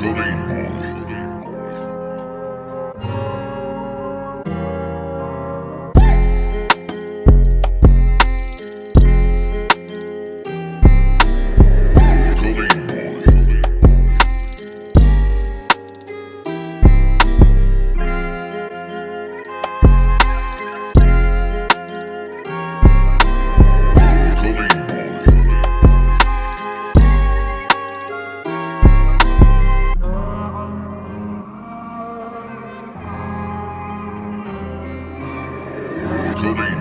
Karim good.